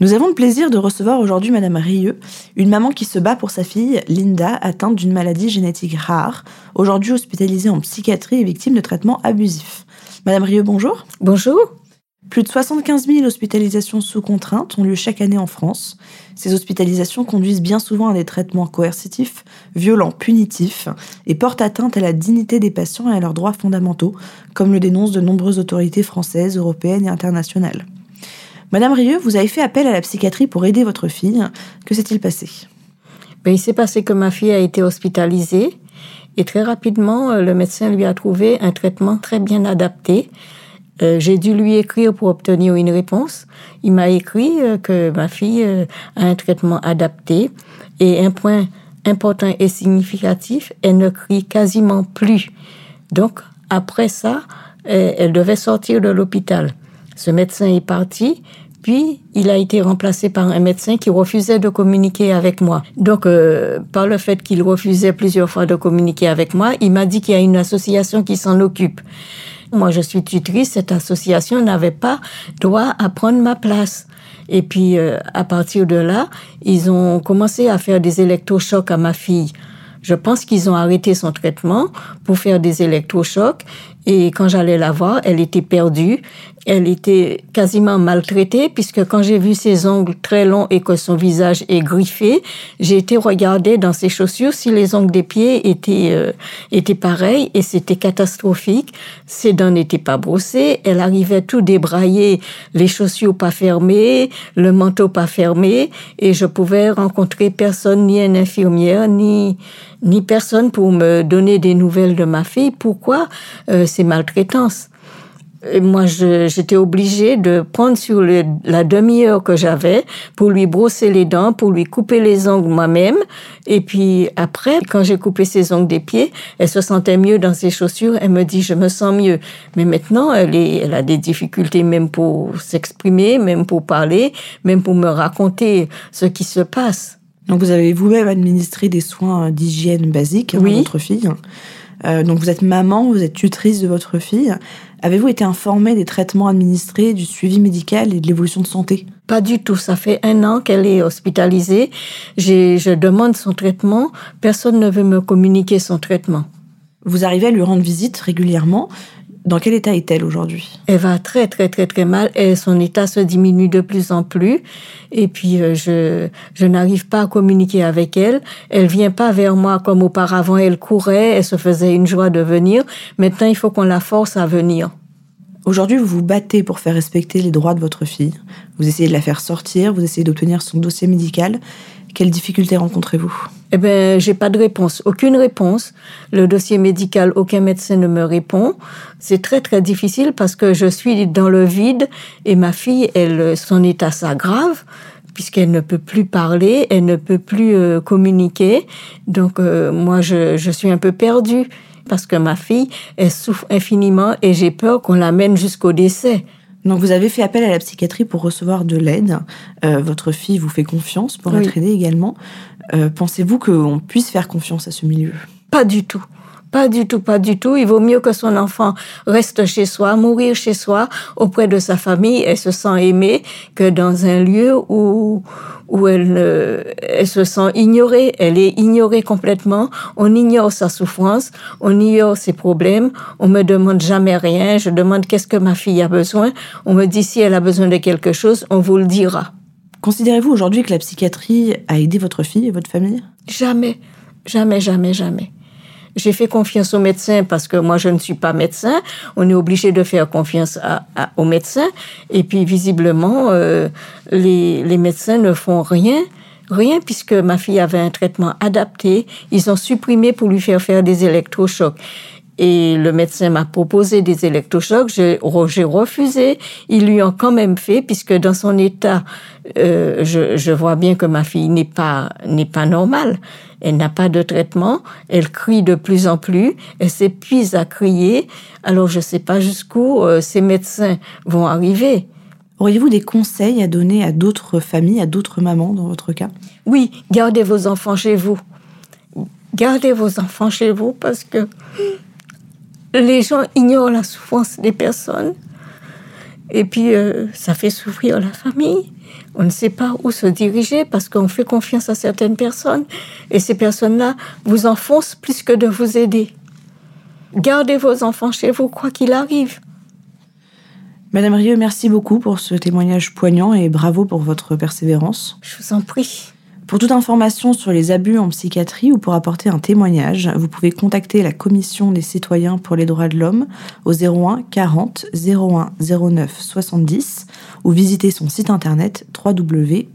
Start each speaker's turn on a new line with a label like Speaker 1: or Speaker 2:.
Speaker 1: Nous avons le plaisir de recevoir aujourd'hui Madame Rieux, une maman qui se bat pour sa fille, Linda, atteinte d'une maladie génétique rare, aujourd'hui hospitalisée en psychiatrie et victime de traitements abusifs. Madame Rieux, bonjour.
Speaker 2: Bonjour.
Speaker 1: Plus de 75 000 hospitalisations sous contrainte ont lieu chaque année en France. Ces hospitalisations conduisent bien souvent à des traitements coercitifs, violents, punitifs et portent atteinte à la dignité des patients et à leurs droits fondamentaux, comme le dénoncent de nombreuses autorités françaises, européennes et internationales. Madame Rieux, vous avez fait appel à la psychiatrie pour aider votre fille. Que s'est-il passé?
Speaker 2: Ben, Il s'est passé que ma fille a été hospitalisée et très rapidement, euh, le médecin lui a trouvé un traitement très bien adapté. Euh, j'ai dû lui écrire pour obtenir une réponse. Il m'a écrit euh, que ma fille a un traitement adapté et un point important et significatif, elle ne crie quasiment plus. Donc, après ça, elle devait sortir de l'hôpital. Ce médecin est parti, puis il a été remplacé par un médecin qui refusait de communiquer avec moi. Donc, euh, par le fait qu'il refusait plusieurs fois de communiquer avec moi, il m'a dit qu'il y a une association qui s'en occupe. Moi, je suis tutrice, cette association n'avait pas droit à prendre ma place. Et puis, euh, à partir de là, ils ont commencé à faire des électrochocs à ma fille. Je pense qu'ils ont arrêté son traitement pour faire des électrochocs. Et quand j'allais la voir, elle était perdue. Elle était quasiment maltraitée puisque quand j'ai vu ses ongles très longs et que son visage est griffé, j'ai été regarder dans ses chaussures si les ongles des pieds étaient euh, étaient pareils et c'était catastrophique. Ses dents n'étaient pas brossées. Elle arrivait tout débraillée, les chaussures pas fermées, le manteau pas fermé et je pouvais rencontrer personne, ni une infirmière, ni ni personne pour me donner des nouvelles de ma fille. Pourquoi? Euh, ces maltraitances et moi, j'étais obligée de prendre sur la demi-heure que j'avais pour lui brosser les dents, pour lui couper les ongles moi-même. Et puis après, quand j'ai coupé ses ongles des pieds, elle se sentait mieux dans ses chaussures. Elle me dit, je me sens mieux. Mais maintenant, elle, est, elle a des difficultés même pour s'exprimer, même pour parler, même pour me raconter ce qui se passe.
Speaker 1: Donc vous avez vous-même administré des soins d'hygiène basiques à votre fille. Euh, donc vous êtes maman, vous êtes tutrice de votre fille. Avez-vous été informée des traitements administrés, du suivi médical et de l'évolution de santé?
Speaker 2: Pas du tout. Ça fait un an qu'elle est hospitalisée. Je demande son traitement. Personne ne veut me communiquer son traitement.
Speaker 1: Vous arrivez à lui rendre visite régulièrement. Dans quel état est-elle aujourd'hui?
Speaker 2: Elle va très très très très mal et son état se diminue de plus en plus. Et puis euh, je je n'arrive pas à communiquer avec elle. Elle vient pas vers moi comme auparavant. Elle courait, elle se faisait une joie de venir. Maintenant, il faut qu'on la force à venir.
Speaker 1: Aujourd'hui, vous vous battez pour faire respecter les droits de votre fille. Vous essayez de la faire sortir, vous essayez d'obtenir son dossier médical. Quelles difficultés rencontrez-vous?
Speaker 2: Eh ben, j'ai pas de réponse, aucune réponse. Le dossier médical, aucun médecin ne me répond. C'est très très difficile parce que je suis dans le vide et ma fille, elle, son état s'aggrave puisqu'elle ne peut plus parler, elle ne peut plus euh, communiquer. Donc euh, moi, je, je suis un peu perdue parce que ma fille, elle souffre infiniment et j'ai peur qu'on l'amène jusqu'au décès.
Speaker 1: Donc vous avez fait appel à la psychiatrie pour recevoir de l'aide. Euh, votre fille vous fait confiance pour être aidée également. Euh, pensez-vous qu'on puisse faire confiance à ce milieu?
Speaker 2: Pas du tout. Pas du tout, pas du tout. Il vaut mieux que son enfant reste chez soi, mourir chez soi, auprès de sa famille, et se sent aimée, que dans un lieu où, où elle, elle se sent ignorée. Elle est ignorée complètement. On ignore sa souffrance, on ignore ses problèmes. On me demande jamais rien. Je demande qu'est-ce que ma fille a besoin. On me dit si elle a besoin de quelque chose, on vous le dira.
Speaker 1: Considérez-vous aujourd'hui que la psychiatrie a aidé votre fille et votre famille?
Speaker 2: Jamais, jamais, jamais, jamais. J'ai fait confiance aux médecins parce que moi, je ne suis pas médecin. On est obligé de faire confiance aux médecins. Et puis, visiblement, euh, les, les médecins ne font rien. Rien puisque ma fille avait un traitement adapté. Ils ont supprimé pour lui faire faire des électrochocs. Et le médecin m'a proposé des électrochocs, j'ai refusé. Ils lui ont quand même fait, puisque dans son état, euh, je, je, vois bien que ma fille n'est pas n'est pas normale. Elle n'a pas de traitement, elle crie de plus en plus, elle s'épuise à crier. Alors je ne sais pas jusqu'où euh, ces médecins vont arriver.
Speaker 1: Auriez-vous des conseils à donner à d'autres familles, à d'autres mamans dans votre cas?
Speaker 2: Oui, gardez vos enfants chez vous. Gardez vos enfants chez vous parce que les gens ignorent la souffrance des personnes. Et puis, euh, ça fait souffrir la famille. On ne sait pas où se diriger parce qu'on fait confiance à certaines personnes et ces personnes-là vous enfoncent plus que de vous aider. Gardez vos enfants chez vous, quoi qu'il arrive.
Speaker 1: Madame Rieu, merci beaucoup pour ce témoignage poignant et bravo pour votre persévérance.
Speaker 2: Je vous en prie.
Speaker 1: Pour toute information sur les abus en psychiatrie ou pour apporter un témoignage, vous pouvez contacter la Commission des citoyens pour les droits de l'homme au 01 40 01 09 70 ou visiter son site internet www.ccdh.fr.